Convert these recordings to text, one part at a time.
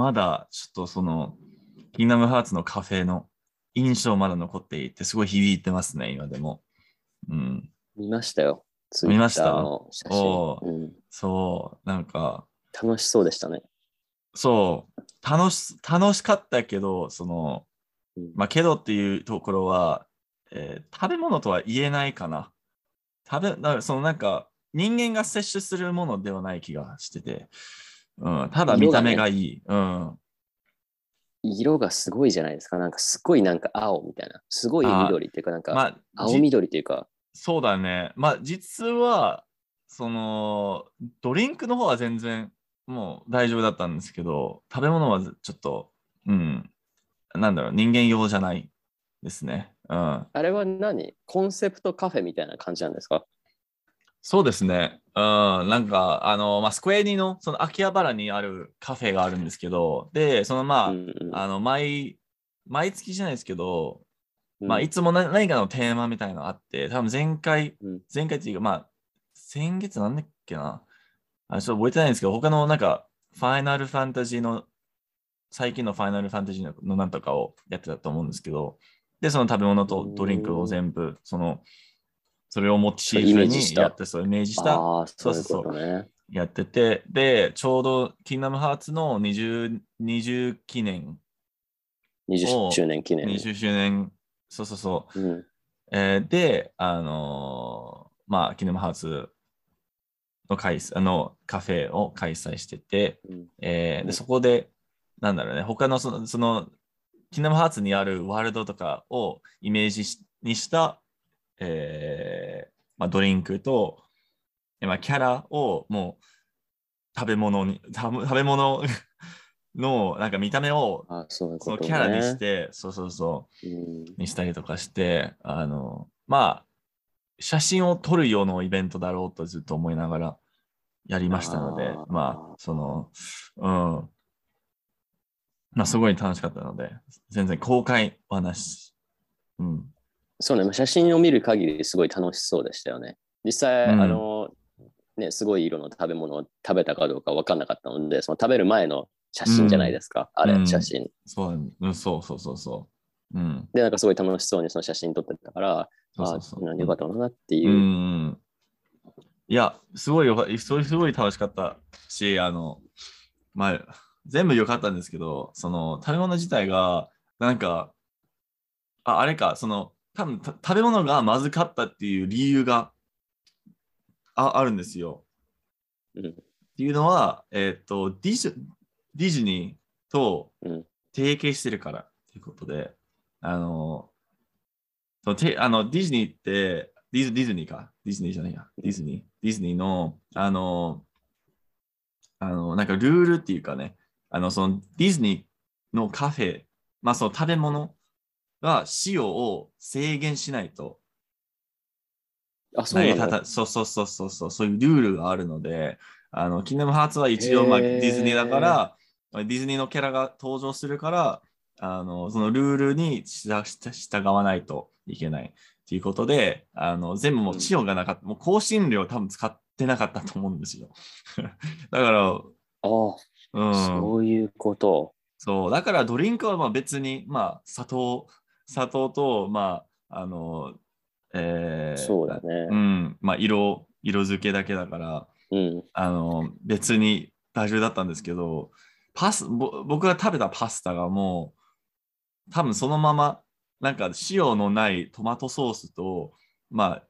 まだちょっとその、キングダムハーツのカフェの印象まだ残っていて、すごい響いてますね、今でも。うん。見ましたよ。見ました？お真、うん。そう、なんか、楽しそうでしたね。そう、楽し、楽しかったけど、その、うんまあ、けどっていうところは、えー食べ物とは言えないかな。食べ、だそのなんか、人間が摂取するものではない気がしてて、うん、ただ見た目がいい。うん。色がすごいじゃないですか。なんかすごいなんか青みたいな。すごい緑っていうかなんかまあ、青じ緑っていうか。そうだね。まあ、実は、その、ドリンクの方は全然もう大丈夫だったんですけど、食べ物はちょっと、うん、なんだろう、人間用じゃないですね。うん。あれは何？コンセプトカフェみたいな感じなんですか？そうですね。うん、なんか、あの、まあ、スクエニの、その秋葉原にあるカフェがあるんですけど、で、そのまあ、うんうん。あの、毎、毎月じゃないですけど、うん。まあ、いつも何何かのテーマみたいなのがあって、多分前回、うん。前回っていうか、まあ、先月なんだっけな？あちょっと覚えてないんですけど、他のなんか、ファイナルファンタジーの、最近のファイナルファンタジーののなんとかをやってたと思うんですけど、で、その食べ物とドリンクを全部、その、それをモチーフにやって、そう、イメージした。そうそうそう。やってて、で、ちょうど、キングダムハーツの 20, 20記念、20周年記念。20周年、そうそうそう、うん。えーで、あのーまあ、キングダムハーツの開催あのカフェを開催してて、うん。えーでうんそこで、なんだろうね、他のその、その、キングダムハーツにあるワールドとかをイメージしにした、えーまあ、ドリンクと、えまあ、キャラをもう食べ物に、食べ物 のなんか見た目をあそ。のキャラにして、そうそうそう、うんにしたりとかして、あの、まあ、写真を撮るようなイベントだろうとずっと思いながらやりましたのでまあ、その、うん。まあ、すごい楽しかったので、全然公開はなし。うん。そうね、まあ写真を見る限りすごい楽しそうでしたよね。実際、うんあの、ね、すごい色の食べ物を食べたかどうか分かんなかったので、その食べる前の写真じゃないですか、あれ、うん写真。そううんそうそうそうそう。うん。で、なんかすごい楽しそうにその写真撮ってたから、そうそうそうあよかったなってういう。ん。いや、すごいよかすごいすごい楽しかったし、あの、まあ、全部良かったんですけど、その食べ物自体が、なんか、ああれか、その、多分た食べ物がまずかったっていう理由がああるんですよ。うん。っていうのは、えっ、とディズ、ディズニーとうん。提携してるからっていうことで、あの、そのてあのディズニーってディズ、ディズニーか、ディズニーじゃないや、ディズニー、ディズニーの、あの、あの、なんかルールっていうかね、あの、そのディズニーのカフェ、まあその食べ物が使用を制限しないと。あ、そうなの成り立たそうそうそうそうそう、そういうルールがあるので、あの、キングダムハーツは一応、まあ、ディズニーだから、まあディズニーのキャラが登場するから、あの、そのルールに従従わないといけないっていうことで、あの、全部もううん治療がなかった、もう香辛料多分使ってなかったと思うんですよ。だから、あうん、そういうこと。そう、だからドリンクはまあ別に、まあ、砂糖、砂糖と、まあ、あの、えーそうだねう。ん、まあ、色、色付けだけだから、うん。あの、別に大丈夫だったんですけど、パス、ぼ僕が食べたパスタがもう、多分そのまま、なんか塩のないトマトソースと、まあ、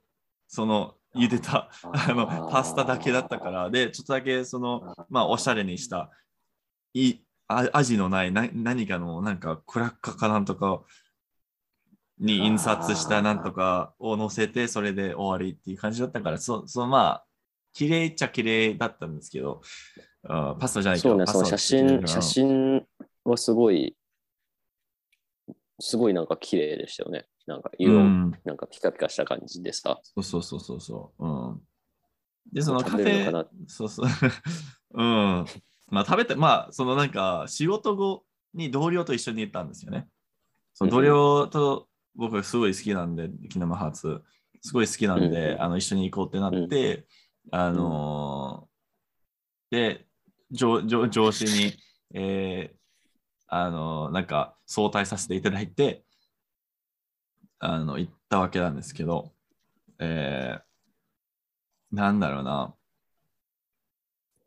その、茹でた、あの、パスタだけだったから、で、ちょっとだけ、その、まあ、おしゃれにした、いあ味のないな何かの、なんか、クラッカーかなんとかに印刷したなんとかを載せて、それで終わりっていう感じだったから、そそのまあ、綺麗っちゃ綺麗だったんですけど、あパスタじゃないけど、そうね、その写真、写真はすごい、すごいなんか綺麗でしたよね。なんかう色、ん、なんかピカピカした感じでさ。そうそうそうそうそう。うん。で、そのカ食フェそうそう。うん。まあ食べて、まあ、そのなんか仕事後に同僚と一緒に行ったんですよね。その同僚と僕がすごい好きなんで、キナマハーツ、すごい好きなんで、うんあの一緒に行こうってなって、あのーで上上、上司に、えーあの、なんか、早退させていただいて、あの、行ったわけなんですけど、えー、なんだろうな。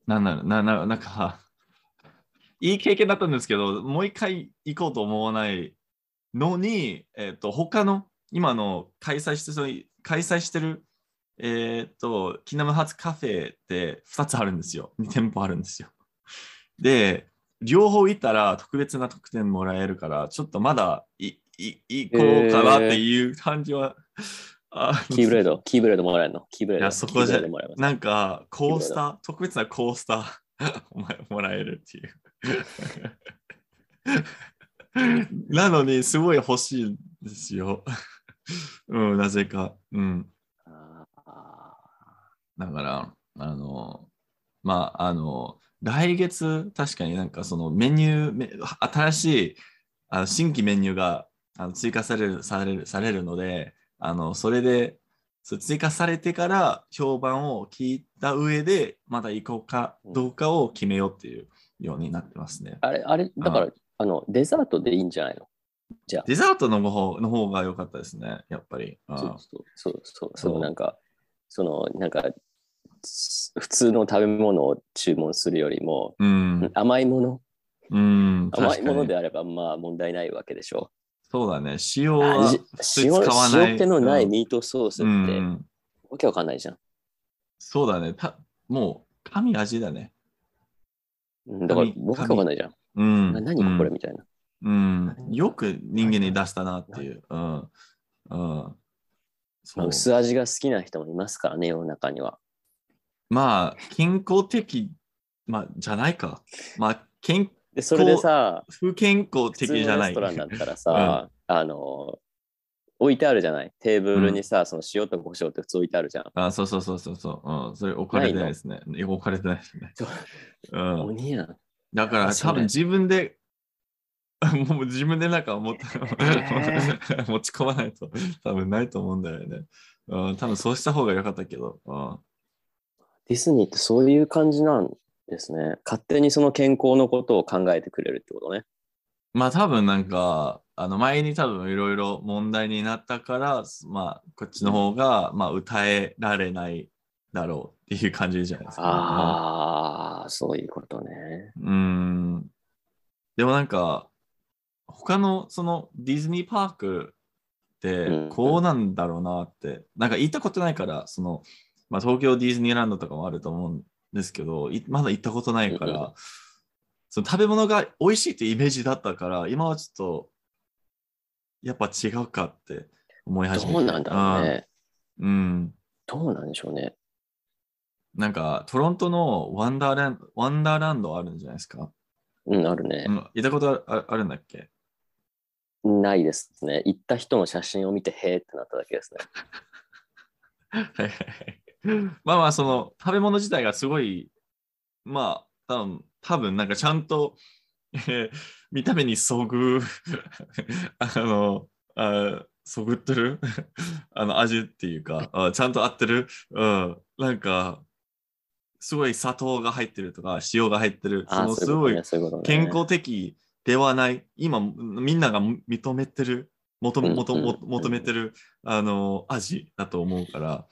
なんだろうな、ななんか、いい経験だったんですけど、もう一回行こうと思わないのに、えっ、と、他の、今の開催してる、開催してる、えっ、と、キナムハーツカフェって2つあるんですよ。2店舗あるんですよ。で、両方行ったら特別な特典もらえるから、ちょっとまだいい行こうかなっていう感じは。あキーブレード、キーブレードもらえるの？キーブレード。いやそこじゃなんか、コースター、特別なコースター もらえるっていう。なのに、すごい欲しいんですよ。うん、なぜか。うん。あだから、あの、まあ、あの、来月、確かになんかそのメニュー、め新しいあの新規メニューがあの追加されるされるされるので、あのそれでそう追加されてから評判を聞いた上で、まだ行こうかどうかを決めようっていうようになってますね。あれ、あれ、だから、あの、デザートでいいんじゃないの？じゃあ。デザートの方の方が良かったですね、やっぱり。あそうそうそうそうなんかそのなんかす普通の食べ物を注文するよりも、うん、甘いもの？うん、甘いものであればまあ問題ないわけでしょそうだね、塩は使わない塩気のないうんミートソースって、うん、わけわかんないじゃん。そうだね。たもう、神味だね。うんだから神わけわかんないじゃん。うん。な何これみたいな。うん、うん。よく人間に出したなっていう。うん。うん。まあ、薄味が好きな人もいますからね、世の中には。まあ、健康的、まあ、じゃないか。まあ、健で、それでさ、不健康的じゃない。のレストランだったらさ、あの、置いてあるじゃない？テーブルにさ、その塩と胡椒って普通置いてあるじゃん。あ、そうそうそうそうそう。うん。それ置かれてないですね。置かれてないですね。うん。鬼やん。だから多分自分で、もう自分でなんか持え 持ち込まないと多分ないと思うんだよね。うん、多分そうした方が良かったけど。うん、ディズニーってそういう感じなんですね。勝手にその健康のことを考えてくれるってことね。まあ多分なんか、あの前に多分いろいろ問題になったから、まあこっちの方が、まあ歌えられないだろうっていう感じじゃないですか。ああ、そういうことね。うん。でもなんか、他のそのディズニーパークってうんこうなんだろうなって、なんか行ったことないから、その、まあ、東京ディズニーランドとかもあると思うんですけど、いまだ行ったことないかうんうら、その食べ物が美味しいってイメージだったから、今はちょっと、やっぱ違うかって思い始めて。どうなんだろうね。うん。うん。どうなんでしょうね。なんか、トロントのワンダーランド、ワンダーランドあるんじゃないですか？うん、あるねう。ん、行ったことあるあるんだっけ？ないですね。行った人の写真を見て、へーってなっただけですね。はいはいはいまあまあ、その食べ物自体がすごい、まあ、多分多分なんかちゃんと、えー見た目にそぐ、あの、あそぐってる？あの味っていうか、あちゃんと合ってる、うん、なんか、すごい砂糖が入ってるとか、塩が入ってる、そのすごい。健康的ではない、今、みんなが認めてる、求めてる、あの味だと思うから。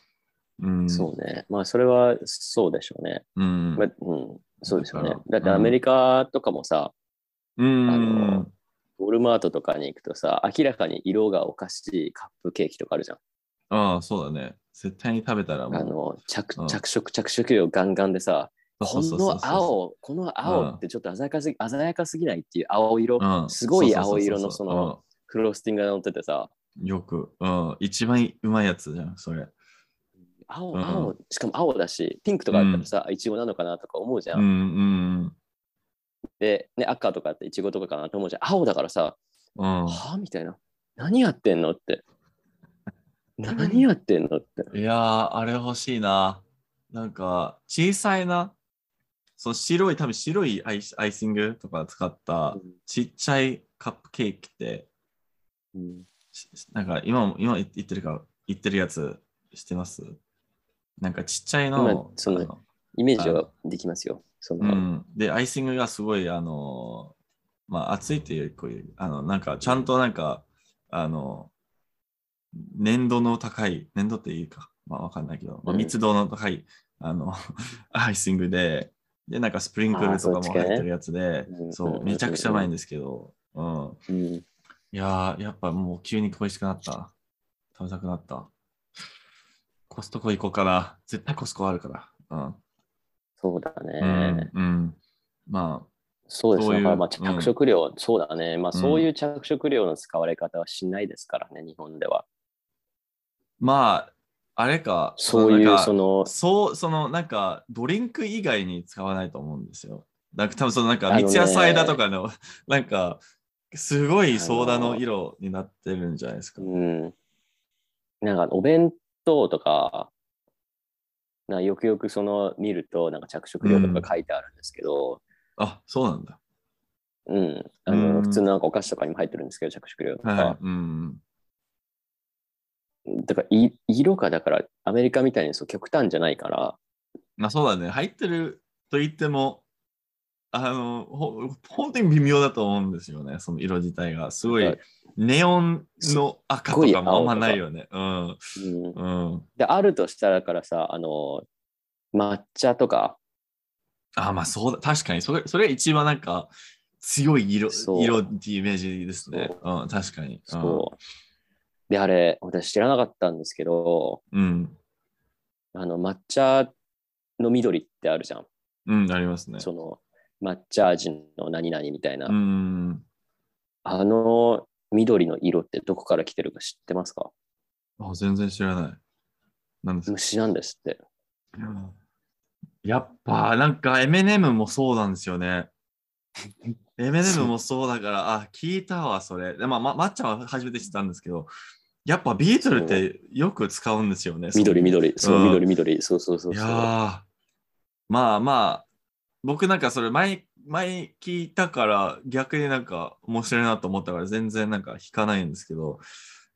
うん。そうね。まあ、それはそうでしょうね。うん。まあうん、そうですよねだから。だってアメリカとかもさ、うん。あのウォルマートとかに行くとさ、明らかに色がおかしいカップケーキとかあるじゃん。ああ、そうだね。絶対に食べたらもう。あの着うん着色、着色料ガンガンでさ、この青、この青ってちょっと鮮やかすぎ鮮やかすぎないっていう青色、うんすごい青色のそのフロスティングが乗っててさ、うんよく、うん。一番うまいやつじゃん、それ。青、うん青、しかも青だし、ピンクとかあったらさ、いちごなのかなとか思うじゃ。うんんうんで、ね、赤とかっていちごとかかなと思うじゃん。青だからさ、うん。はあみたいな。何やってんのって。何やってんのって。いやー、あれ欲しいな。なんか、小さいな。その白い、多分白いアイアイシングとか使ったちっちゃいカップケーキって、うんしなんか今も、今言ってるか、言ってるやつ知ってます？なんかちっちゃいの今、そのイメージはできますよ。その、うん。で、アイシングがすごい、あの、まあ熱いっていうよりこういう、あの、なんかちゃんとなんか、あの、粘度の高い、粘度っていいか、まあわかんないけど、まあ、うん密度の高い、あの、アイシングで、で、なんかスプリンクルとかも入ってるやつでう、んそう、めちゃくちゃうまいんですけど、うん。うん。いやー、やっぱもう急に恋しくなった。食べたくなった。コストコ行こうかな。絶対コストコあるから。そうだうん。ね。うん。うん、まそうですね。そういうまあうん着色料、そうだね。まあうんそういう着色料の使われ方はしないですからね、日本では。あ、まあ、あれか。そういう、その、そう、そのなんかドリンク以外に使わないと思うんですよ。なんか多分そのなんか三ツ矢サイダーとかの、なんかすごいソーダの色になってるんじゃないですか。うん。なんかお弁当とか、なよくよくその見ると、なんか着色料とか書いてあるんですけど、あ、そうなんだ。うん。あうんの普通のなんかお菓子とかにも入ってるんですけど、着色料とか。はい。うん。だからい色がだからアメリカみたいにそう極端じゃないから、まあそうだね。入ってると言っても、あの、ほ本当に微妙だと思うんですよね。その色自体が。すごいはい、ネオンの赤とかもあんまないよね。うん。うん、うん。であるとしたらからさあの抹茶とかあ、まあそうだ。確かに。それ、それが一番なんか強い色、色っていうイメージですね。うん、確かに。そう、であれ私知らなかったんですけどうん。あの抹茶の緑ってあるじゃんうん、うん、ありますね。その抹茶味の何々みたいな、うん。あの緑の色ってどこから来てるか知ってますか？あ、全然知らない。なんですか？虫なんですってやっぱ、なんか、エメネムもそうなんですよね。エメネムもそうだから、あ、聞いたわ、それ。でまあ、ま、抹茶は初めて知ったんですけど、やっぱビートルってよく使うんですよね。緑緑。そううん。緑緑。そうそうそういそう。やー。まあまあ、僕なんかそれ前、前聞いたから逆になんか面白いなと思ったから全然なんか引かないんですけど、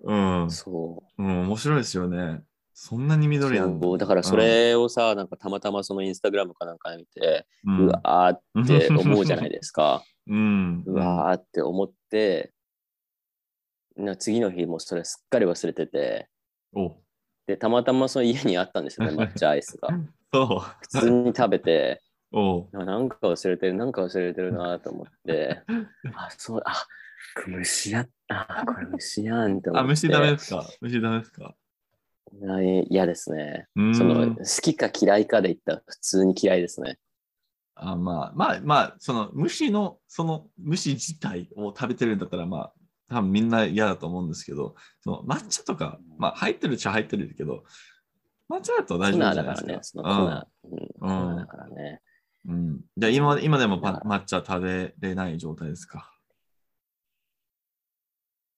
うん、そう。うん、面白いですよね。そんなに緑なん。そう。だからそ、れをさ、なんかたまたまそのインスタグラムかなんかで見て、ううんわーって思うじゃないですか。うん。うわーって思って、な次の日もうそれすっかり忘れてて、おで、たまたまその家にあったんですよね、抹茶アイスが。そう。普通に食べて、おあなんか忘れてる、なんか忘れてるなと思って、あ、そう、あ、虫や、あ、これ虫やんって思って。あ、虫ダメですか？虫ダメですか？あ嫌ですね。その、好きか嫌いかで言ったら普通に嫌いですね。あまあまあまあ、その虫の、その虫自体を食べてるんだったら、まあ、多分みんな嫌だと思うんですけど、その抹茶とか、まあ入ってるっちゃ入ってるけど、抹茶だと大粉丈夫じゃないだからね、ですか。その粉、うん、うん粉だからね。うんうん、じゃあ今今でも抹茶食べれない状態ですか？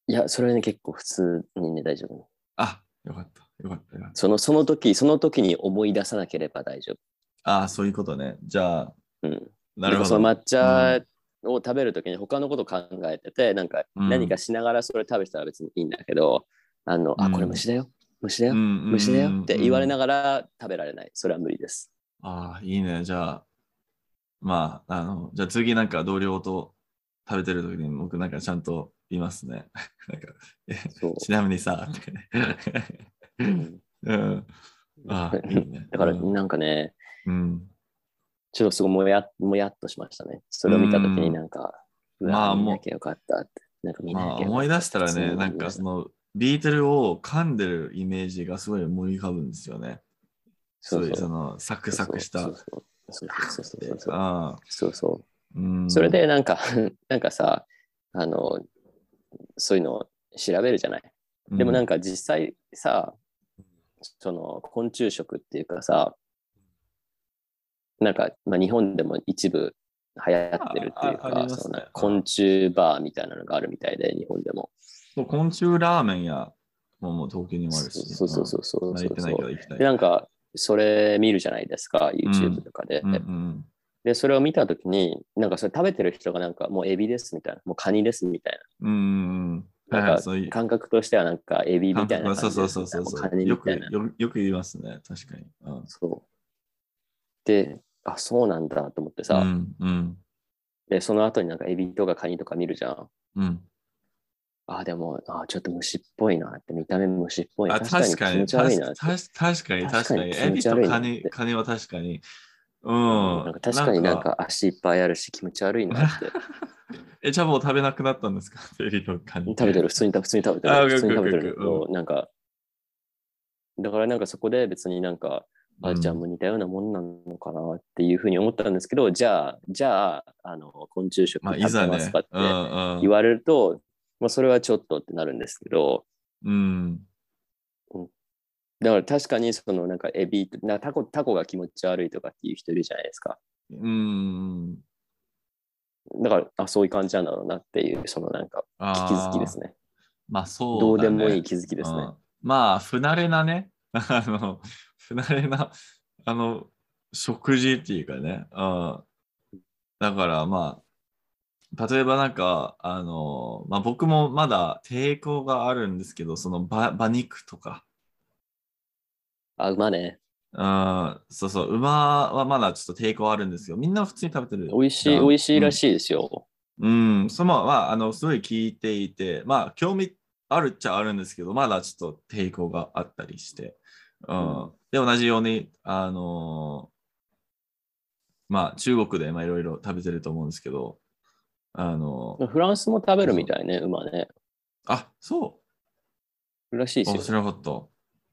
いや、それはね、結構普通にね、大丈夫。あ、よかった。よかった。その、その時、その時に思い出さなければ大丈ああ、そういうことね。じゃあ、夫。うん。なるほど。その抹茶を食べる時に他のこと考えてて、なんかうん何かしながらそれ食べてたら別にいいんだけど、あの、あ、うんこれ虫だよ。虫だよ。虫虫だよって言われなががら食べられない。それは無理です。ら。ああ、いいね。じゃあ、まあ、あの、じゃあ次なんか同僚と食べてる時に僕なんかちゃんと言いますね。なんか。ちなみにさ、ってね。うん うん。ああ、いいね。だからうんなんかね、うん。ちょっとすごいもやもやっとしましたね。それを見たときになんか、うわまあもう見なきゃよかったって。なんか見なきゃまあ、思い出したらね、なんかその、ビートルを噛んでるイメージがすごい思い浮かぶんですよね。そうそうその、サクサクした。そうそうそうそうそうそうそうああ、そうそううん。それでなんか、なんかさ、あの、そういうのを調べるじゃない？でもなんか、か実際さ、その昆虫食っていうかさ、なんか、まあ、日本でも一部流行ってるっていうか、ねその昆虫バーみたいなのがあるみたいで、日本でも。そう昆虫ラーメンや、もうもう東京にもあるし。そうそうそうそうそううんまだ行ってなんか、それ見るじゃないですか、YouTube とかで。うんうんで、それを見たときに、なんかそれ食べてる人がなんかもうエビですみたいな、もうカニですみたいうんうんうん。な。んか感覚としてはなんかエビみたいなそうそうそうそうですみたいなもうよくよく言いますね、確かに。うんそう。で、あ、そうなんだと思ってさ、うんうんで、その後になんかエビとかカニとか見るじゃん。うん。あ、でも、あ、ちょっと虫っぽいなって、見た目虫っぽいな。あ、確かに、気持ち悪いな。確確かに、確かに。確かにエビとカニカニは確かに。うん。なんか確かになんか足いっぱいあるし気持ち悪いなって。え、チャボ食べなくなったんですか？エビとカニ。食べてる、普通に普通に食べてある。普通に食べてるなんか、だからなんかそこで別になんか、あ、じゃあもう似たようなもんなのかなっていうふうに思ったんですけど、じゃあ、じゃあ、あの、昆虫食まあ、食べますかって。うんうん言われると、まあそれはちょっとってなるんですけど、うん。だから確かにそのなんかエビ、なタコタコが気持ち悪いとかっていう人いるじゃないですか。うん。だから、あ、そういう感じなんだろうなっていう、そのなんかあ気づきですね。ね。まあ、そう、どうでもいい気づきですね。うんまあ、不慣れなね、あの、不慣れな、あの、食事っていうかね、うん。だからまあ、例えばなんか、あの、まあ僕もまだ抵抗があるんですけど、その馬馬肉とか、あ、馬ね。うん、そうそう、馬はまだちょっと抵抗あるんですよ。みんな普通に食べてる。美味しい、美味しいらしいですよ。うん、そのまあ、あの、すごい聞いていて、まあ、興味あるっちゃあるんですけど、まだちょっと抵抗があったりして、うん。うんで、同じように、あのまあ、中国でまあいろいろ食べてると思うんですけど、あのフランスも食べるみたいね、馬ね。あ、そう。らしいですよ。あ知らなかった。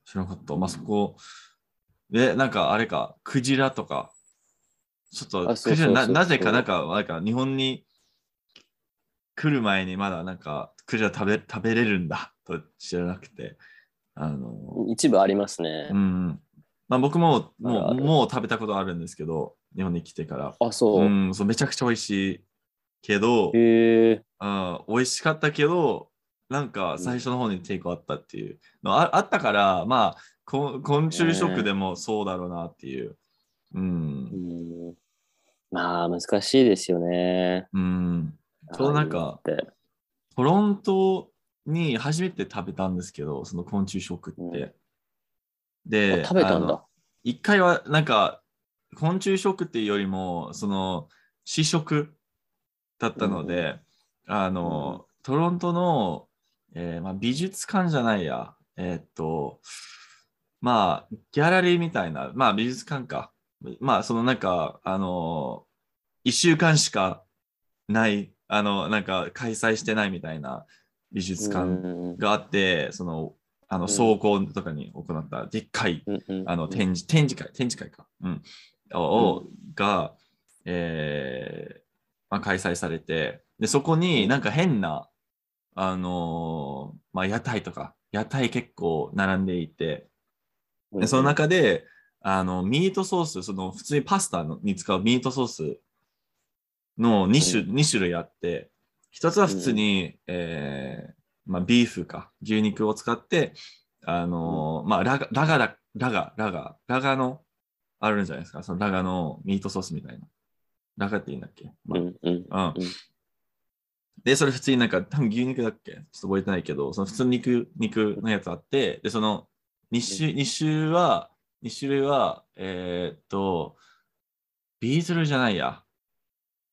知らなかった。まあ、そこ、で、なんかあれか、クジラとか、ちょっと、クジラななぜか、なんか、なんか日本に来る前にまだなんか、クジラ食べ食べれるんだと知らなくて、あの、一部ありますね。うん。まあ、僕ももうもう食べたことあるんですけど、日本に来てから。あ、そうう。ん、そうめちゃくちゃ美味しいけど、へえ。うん、美味しかったけど、なんか最初の方に抵抗あったっていうのああったから、まあ、こ昆虫食でもそうだろうなっていう。うんう。んまあ、難しいですよね。うん。ちょうどなんかトロントに初めて食べたんですけど、その昆虫食って。うん。で、あ食べたんだ。一回はなんか昆虫食っていうよりもその試食だったので、あの、トロントの、えーまあ、美術館じゃないや。えーっとまあギャラリーみたいな。まあ美術館か。まあそのなんかあの一週間しかないあのなんか開催してないみたいな美術館うん。があって、そのあのうん。倉庫とかに行ったでっかいあの展示、展示会、展示会か。うん。を、が、えーまあ、開催されて、で、そこになんか変な、あのーまあ、屋台とか、屋台結構並んでいて、でその中で、あの、ミートソース、その普通にパスタのに使うミートソースの2種,、二種類あって、一つは普通に、えーまあ、ビーフか、牛肉を使って、あのーまあ、ラガ、ラガだ、ラガ、ラガ、ラガの、あるんじゃないですか、そのラガのミートソースみたいな。ラガっていいんだっけ、まうんうんあうん。で、それ普通になんか、多分牛肉だっけ？ちょっと覚えてないけど、その普通の肉、肉のやつあって、で、その2種、二種は、2種類は、えーっと、ビーズルじゃないや。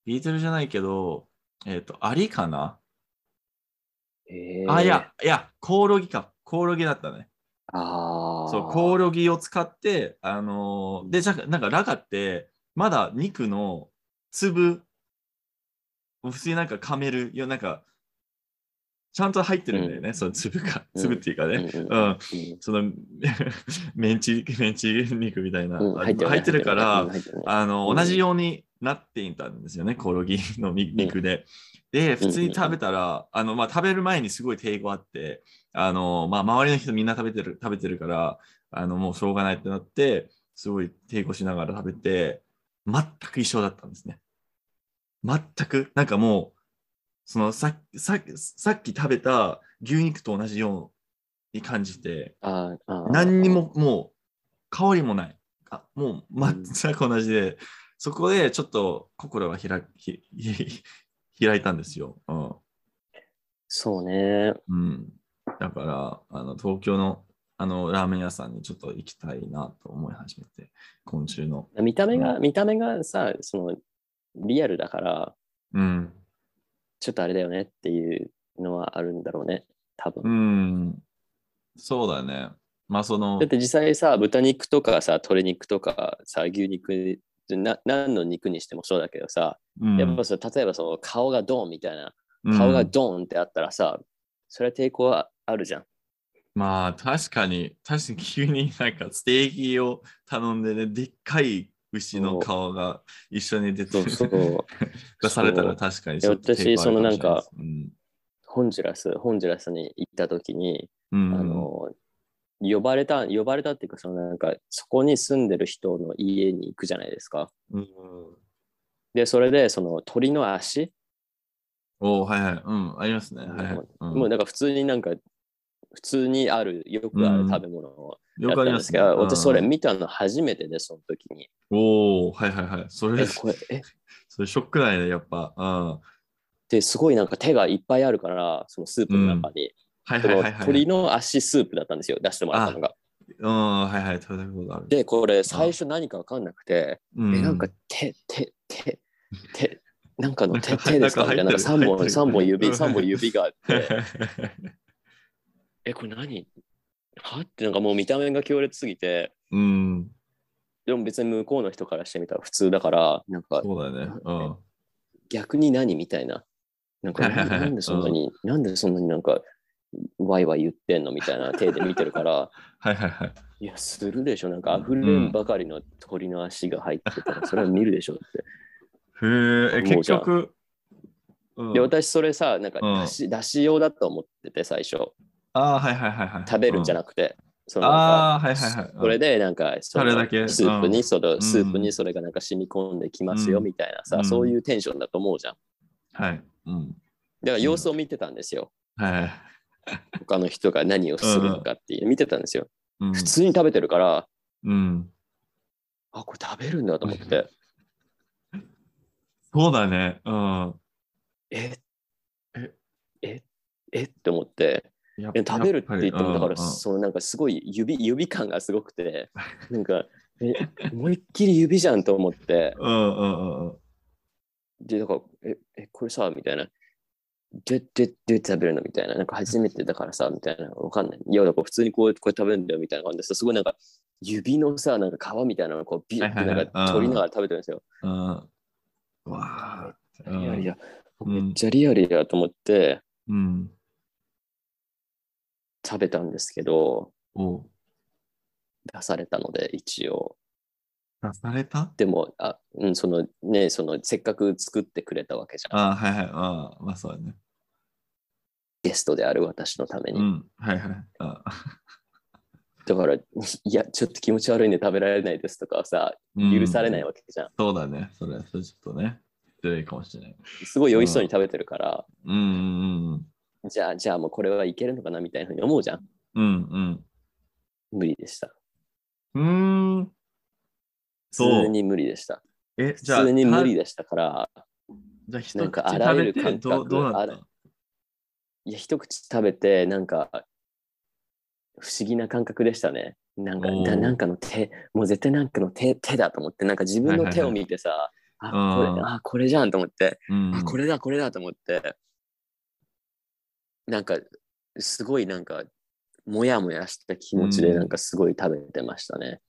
ビーズルじゃないけど、えーっと、アリかな？へー。あ、いや、いや、コオロギか。コオロギだったね。ああ。そう、コオロギを使って、あのーで、じゃなんかラガって、まだ肉の粒、普通になんか噛めるよ、なんか、ちゃんと入ってるんだよね、その粒が、うん粒っていうかね。うん。うん。うん。その メンチ、メンチ肉みたいな、入ってるから、あの、うん。同じようになっていたんですよね、コオロギのみ肉で。で、普通に食べたら、あの、まあ、食べる前にすごい抵抗あって、あの、まあ、周りの人みんな食べてる、食べてるから、あの、もうしょうがないってなって、すごい抵抗しながら食べて、全く一緒だったんですね。全く、なんかもう、そのさささっき食べた牛肉と同じように感じて。何にももう香りもない。あもう全く同じで、そこでちょっと心が開きひ 開いたんですよ。うんそうね。うん、だからあの東京のあのラーメン屋さんにちょっと行きたいなと思い始めて、今週の。見た目が、見た目がさ、その、リアルだから、うん。ちょっとあれだよねっていうのはあるんだろうね、多分。うん。そうだね。まあそのだっ、て実際さ、豚肉とかさ、鶏肉とかさ、牛肉、な何の肉にしてもそうだけどさ、うん。やっぱさ、例えばその顔がドンみたいな、顔がドンってあったらさ、それは抵抗はあるじゃん。まあ確かに、確かに急になんかステーキを頼んでね、でっかい牛の顔が一緒に出てそうそう。出されたら確かに私そのなんか、うん。ホンジュラス、ホンジュラスに行った時に、うん、あの、呼ばれた、呼ばれたっていうか、そのなんか、そこに住んでる人の家に行くじゃないですか。うん、で、それで、その鳥の足、おーはいはい、うん、ありますね。はいはいうんもうなんか普通になんか、普通にある、よくある食べ物をよやっくありますね。たんですけど、私それうん見たの初めてで、その時に。おおはいはいはい。それえ、、これ、え、それショックだよね、やっぱ。うん。はで、すごいなんか手がいっぱいあるから、そのスープの中に。いはいそのはいはい。鳥の足スープだったんですよ、出してもらったのが。うん、はいはい、食べたことある。で、これ最初何か分かんなくて、うえ、なんか手、手、手、手、なんかの手手ですか？みたいな。なんかなんか入ってる3本、三本指、うん三本指があって、え、これ何？は？ってなんかもう見た目が強烈すぎて、うん、でも別に向こうの人からしてみたら普通だから、なんかそうだよね。うん。逆に何みたいな。なんかな なんでそんなに、なんでそんなになんか、ワイワイ言ってんのみたいな手で見てるから、はいはいはい。いや、するでしょ。なんか溢れんばかりの鳥の足が入ってたら、それは見るでしょって。へえ、結局。うんで、私それさ、なんかうん出し、出し用だと思ってて、最初。ああ、はいはいはいはい。食べるんじゃななくて。そくのああ、はいはいはい。それでなんかそれだけスープにその、んスープにそれがなんか染み込んできますようんみたいなさ、うんそういうテンションだと思うじゃん。はい。うん。だから様子を見てたんですよ。はい。他の人が何をするのかっていう、見てたんですよ。うん普通に食べてるから、うん。あ、これ食べるんだと思って、そうだね。うん。ええええって思って、食べるって言っても、だから、そのなんかすごい指、指感がすごくて、なんか、え、思いっきり指じゃんと思って、うんうんうんうん。で、だから、え、えこれさ、みたいな。で、で、で、食べるのみたいな。なんか初めてだからさ、みたいな。わかんない。いや、だから普通にこう、これ食べるんだよ、みたいな感じでさ、すごいなんか、指のさ、なんか皮みたいなのをこう、ビュッてなんか取りながら食べてるんですよ。うん。わあ。リアルや。うんめっちゃリアルやと思ってうん。食べたんですけど、出されたので、一応。出された？でも、あ、うん、そのね、その、せっかく作ってくれたわけじゃん。ああ、はいはい。ああ、まあそうだね。ゲストである私のために。うん。はいはい。あ だから、いや、ちょっと気持ち悪いんで食べられないですとかはさ、許されないわ。わけじゃん。そうだね。それ、それちょっとね。失礼かもしれない。すごい美味しそうに食べてるから、うんうんうん。じゃあ、じゃあもうこれはいけるのかなみたいなふうに思うじゃん。うん無理でした。うん。普。通に無理でした。え、じゃあ、普通に無た理でしたから、じゃあ、一なんか口あらゆる食べて感覚どうどうなったいや、一口食べて、なんか、不思議な感覚でしたね。なんか、ななんかの手、もう絶対なんかの手手だと思って、なんか自分の手を見てさ、あ、これ、うんあ、これじゃんと思って、うんあ、これだ、これだと思って、なんか、すごいなんか、もやもやした気持ちで、うんなんかすごい食べてましたね。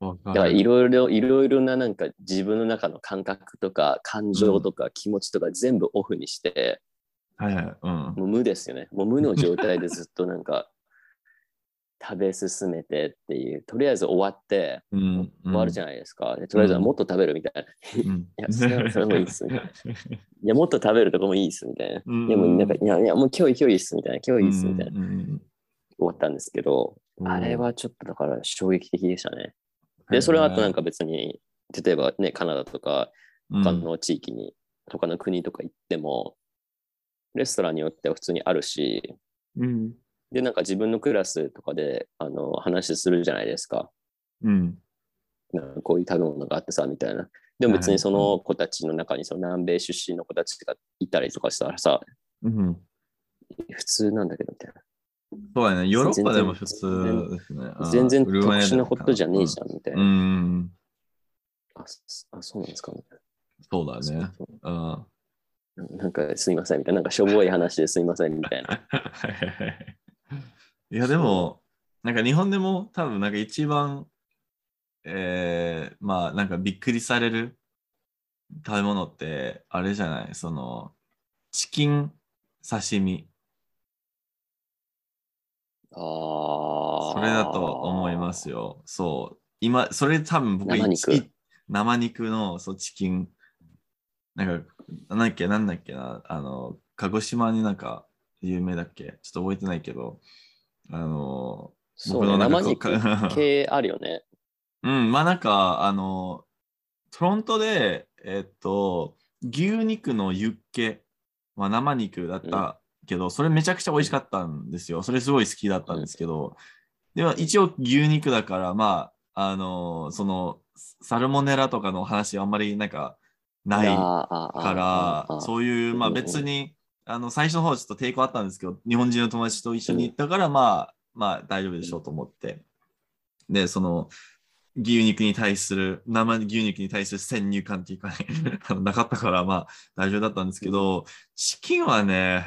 だからいるろいろ、いろいろななんか自分の中の感覚とか感情とか気持ちとか全部オフにして、はいはい。うん。もう無ですよね。もう無の状態でずっとなんか 食べ進めてっていう、とりあえず終わって、うん。終わるじゃないですか。でとりあえずはもっと食べるみたいな。いうん。やそれはそれもいいっす ねや、もっと食べるとこもいいっすみたいな。うんでもなんか、いや、いや、もう今日今日いいっすみたいな。今日いいっすみたいな。終わったんですけど、うんあれはちょっとだから衝撃的でしたね。で、それはあとなんか別に、例えばね、カナダとか他の地域に、他の国とか行っても、レストランによっては普通にあるし、うん。で、なんか自分のクラスとかであの話するじゃないですか。うん。なんかこういう食べ物があってさ、みたいな。でも別にその子たちの中にその南米出身の子たちがいたりとかしたらさ、うん。普通なんだけどみたいな。そうだね。ヨーロッパでも普通ですね。全然特殊なことじゃねえじゃんみたいな。うん。あ、そあそうなんですかみたいそうだな。ね。うん。なんかすいませんみたいな、なんかしょぼい話ですいませんみたいな。いや、でも、なんか日本でも多分なんか一番、えー、まあなんかびっくりされる食べ物ってあれじゃない？そのチキン刺身。ああ。それだと思いますよ。そう。今、それ多分僕生肉一生肉のそうチキン、なんか、なんだっけ、なんだっけな、あの、鹿児島になんか有名だっけちょっと覚えてないけど、あの、そうね、生肉 系あるよね。うん、まあなんか、あの、トロントで、えっと、牛肉のユッケ、まあ、生肉だったけど、それめちゃくちゃ美味しかったんですよ。それすごい好きだったんですけど、では一応牛肉だから、まあ、あの、その、サルモネラとかの話あんまりなんかないかからそういう、まあ別に、あの、最初の方ちょっと抵抗あったんですけど、日本人の友達と一緒に行ったから、まあ、まあ大丈夫でしょうと思って。で、その、牛肉に対する、生牛肉に対する先入観っていうかね、なかったから、まあ大丈夫だったんですけど、チキンはね、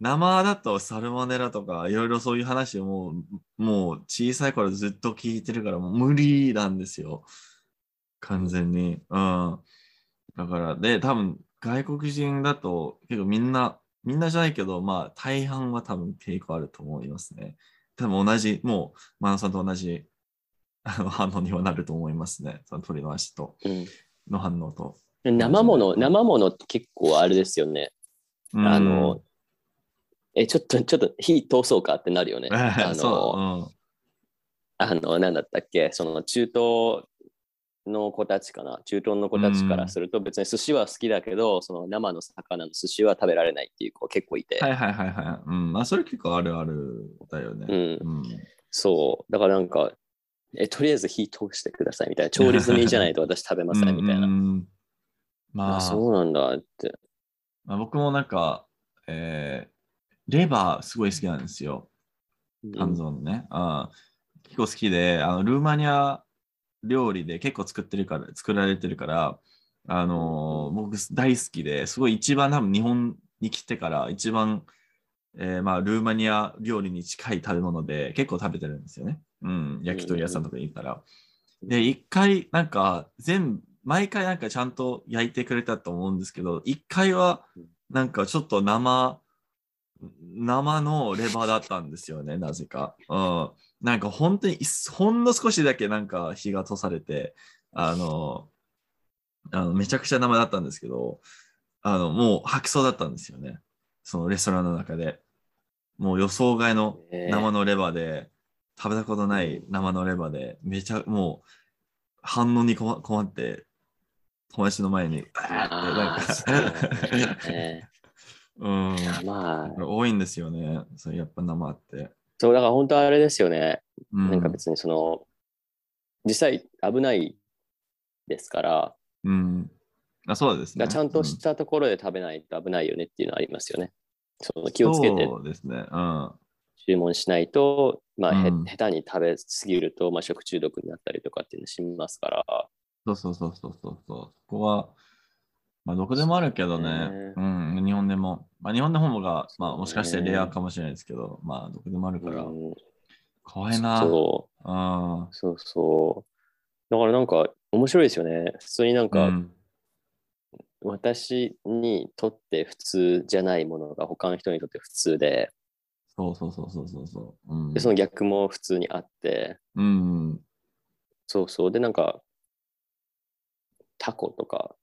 生だとサルモネラとかいろいろそういう話をもう、もう小さい頃ずっと聞いてるからもう無理なんですよ。完全に。うん。だから、で、多分外国人だと結構みんな、みんなじゃないけど、まあ大半は多分抵抗あると思いますね。多分同じ、もう、マナさんと同じ反応にはなると思いますね。その鳥の足との反応と。うん、生もの、生ものって結構あれですよね。うんあの、え、ちょっと、ちょっと火通そうかってなるよね。あその、う、うん。あの、なんだったっけ、その中東の子たちかな、中東の子たちからすると、別に寿司は好きだけど、その生の魚の寿司は食べられないっていう子結構いて、はいはいはいはい。うん。まあ、それ結構あるあるだよね。うんうん。そう、だからなんか、え、とりあえず火通してくださいみたいな、調理済みじゃないと 私食べませんみたいな。うんまああ、そうなんだって。まあ、僕もなんか、えーレバーすごい好きなんですよ。肝臓のね。あー結構好きで、あのルーマニア料理で結構作ってるから、作られてるから、あのー僕大好きで、すごい一番多分日本に来てから一番、えーまあ、ルーマニア料理に近い食べ物で結構食べてるんですよね。うん、焼き鳥屋さんとかに行ったら。で、一回なんか全部、毎回なんかちゃんと焼いてくれたと思うんですけど、一回はなんかちょっと生、生のレバーだったんですよね、なぜか。うん。なんか本当にほんの少しだけなんか火が通されて、あの、あのめちゃくちゃ生だったんですけど、あの、もう吐きそうだったんですよね。そのレストランの中で。もう予想外の生のレバーで、食べたことない生のレバーで、めちゃ、もう反応に困困って、友達の前に、あーそうねうん。まあ、多いんですよね。そうやっぱ生って。そう、だから本当あれですよね。うん、なんか別にその、実際危ないですから、うん。あそうですね。ちゃんとしたところで食べないと危ないよねっていうのはありますよね。その気をつけてそうですね。うん。注文しないと、まあ、へうん下手に食べ過ぎると、まあ、食中毒になったりとかっていうのしますから、そうそうそうそうそうそう。そこは、まあ、どこでもあるけどね。ねうん。日本でも。まあ、日本の方が、まあ、もしかしてねレアかもしれないですけど、まあ、どこでもあるから、うん怖いな。そううん。そうそう。だからなんか面白いですよね。普通になんか、うん私にとって普通じゃないものが他の人にとって普通で、そうそうそうそうそうそう。うんでその逆も普通にあって、うん。そうそう。で、なんか、タコとか、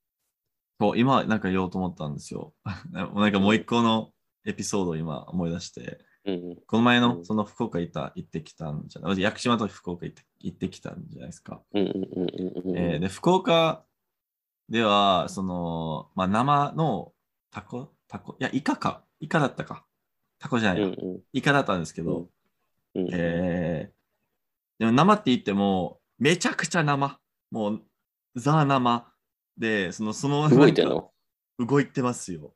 そう、今、なんか言おうと思ったんですよ。なんかもう一個のエピソードを今思い出して、うん、この前のうんその福岡行った、行ってきたんじゃない、屋久島と福岡行って行ってきたんじゃないですか。で、福岡では、その、まあ、生のタコタコいや、イカか。イカだったか。タコじゃないや、うん、うんイカだったんですけど、うん、えーでも生って言っても、めちゃくちゃ生。もう、ザ生で、その、その、動いてんの？動いてますよ。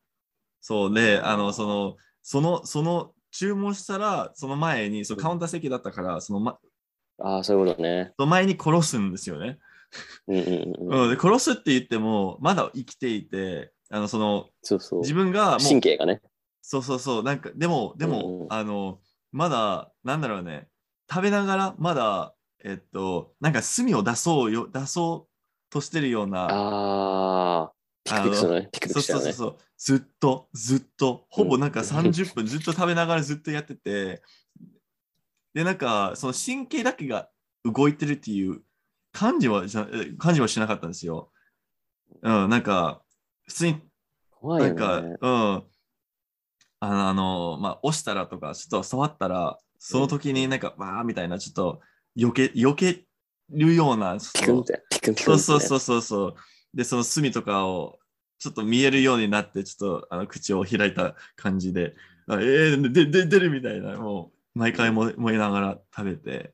そうで、あの、その、その、その、注文したら、その前に、そのカウンター席だったから、その,、ま、ああ、そういうことね。その前に殺すんですよね。うん、うん、うん。うん、で殺すって言っても、まだ生きていて、あの、その、そうそう。自分がもう、神経がね。そうそうそう、なんか、でも、でも、うんうんあの、まだ、なんだろうね、食べながら、まだ、えっと、なんか炭を出そうよ、出そうとしてるような、ああ、ピクピクするね。ピクピそうクしたよね。そうそうそう、ずっと、ずっと、ほぼなんかうん30分ずっと食べながらずっとやってて、で、なんか、その神経だけが動いてるっていう感じはじゃえ感じはしなかったんですよ。うん、なんか、普通に怖いよなんか、ね。うん。あの、あのまあ、押したらとか、ちょっと触ったら、その時になんか、わーみたいな、ちょっと、避け、避けるような、ピクンって、ピクンピクン。そうそうそうそうそう。で、その隅とかを、ちょっと見えるようになって、ちょっとあの口を開いた感じで、あえー、で、で、出るみたいな、もう、毎回も燃えながら食べて、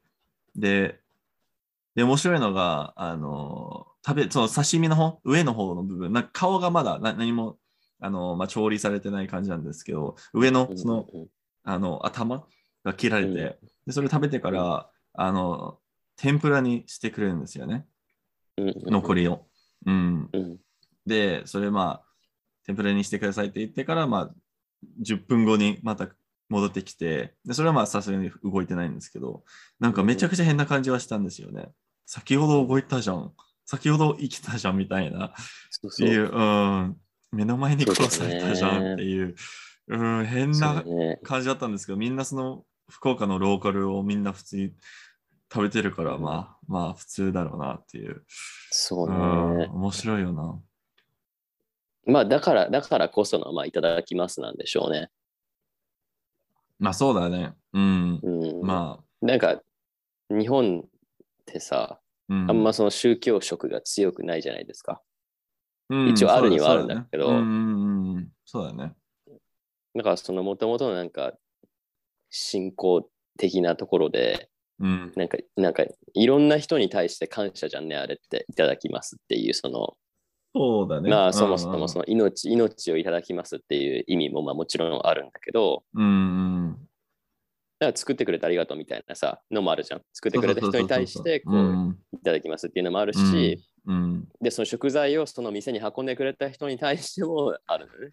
で、で、面白いのが、あの、食べ、その刺身の方、上の方の部分、なんか顔がまだな何も、あの、まあ、調理されてない感じなんですけど、上の、その、あの、頭が切られて、うん。で、それ食べてから、あの、天ぷらにしてくれるんですよね、残りを。うん。うんで、それまあ、天ぷらにしてくださいって言ってから、まあ、10分後にまた戻ってきて、で、それはまあ、さすがに動いてないんですけど、なんかめちゃくちゃ変な感じはしたんですよね。先ほど動いたじゃん。先ほど生きたじゃんみたいな。そうそうう。っていう、うん、目の前に殺されたじゃんっていう、うん、変な。感じだったんですけど、みんなその福岡のローカルをみんな普通に食べてるから、まあ、まあ普通だろうなっていう。そううん、ね。面白いよな。まあ、だから、だからこその、まあ、いただきますなんでしょうね。まあそうだね。うん。うん。まあ、なんか、日本ってさ、うん、あんまその宗教色が強くないじゃないですか。うん一応あるにはあるんだけどそうねうんうんうん、そうだね。だから、そのもともとのなんか、信仰的なところで、うん。なんか、なんか、いろんな人に対して感謝じゃんね、あれって、いただきますっていう、その、そうだね。まあ、そもそもの、その命、命をいただきますっていう意味も、まあ、もちろんあるんだけど、うんうん。だから作ってくれてありがとうみたいなさ、のもあるじゃん。作ってくれた人に対して、こう、うんいただきますっていうのもあるし、うん。で、その食材をその店に運んでくれた人に対してもあるのね。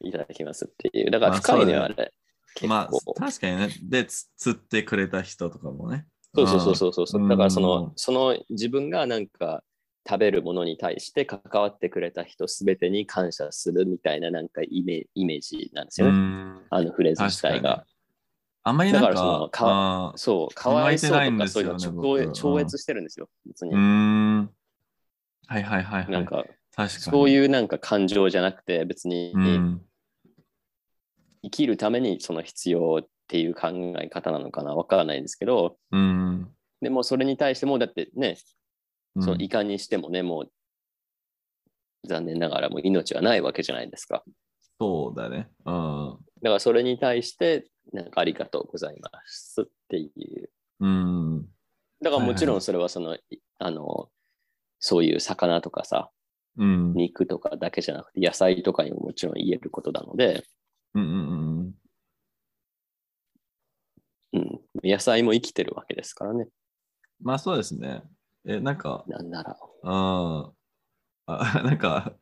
いただきますっていう。だからまあ深いね、あれ。結まあ構。、確かにね。で、つ釣ってくれた人とかもね。そうそうそうそうそう。うんだからその、その自分がなんか食べるものに対して関わってくれた人すべてに感謝するみたいななんかイメイメージなんですようね。ん。あのフレーズ自体が。あんまりなんか、だからそのかそう、かわいそうとかそういうの超越してるんですよ。別に。はいはいはいはい。なんか、確かに。そういうなんか感情じゃなくて別にうん。生きるためにその必要っていう考え方なのかなわからないんですけど、うん。でもそれに対してもだってね、うんそのいかにしてもね、もう残念ながらもう命はないわけじゃないですか。そうだね。うん。だからそれに対して、なんかありがとうございますっていう。うん。だからもちろんそれはその、いあの、そういう魚とかさ、うん。肉とかだけじゃなくて野菜とかにももちろん言えることなので、うんうんうん。うん、野菜も生きてるわけですからね。まあそうですね。え、なんか、なんなら。あーあ、なんか、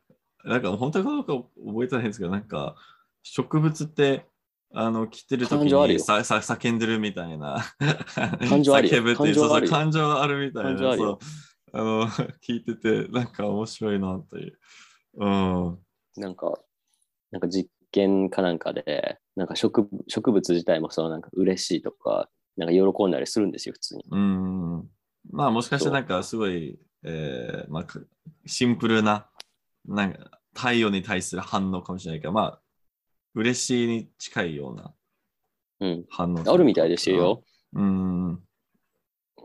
なんか本当かどうか覚えてないんですけど、なんか、植物って、あの、切ってる時にささ叫んでるみたいな。感情あるよ叫ぶっていう、そう感情あるみたいな。そうあの、聞いてて、なんか面白いなっていう。うん。なんか、なんか実験かなんかで、なんか植植物自体もそのなんか嬉しいとか、なんか喜んだりするんですよ、普通に。うん。まあもしかしてなんかすごい、えーまあ、かシンプルな、なんか太陽に対する反応かもしれないけど、まあ、嬉しいに近いようなうん。反応。あるみたいですよ。うん。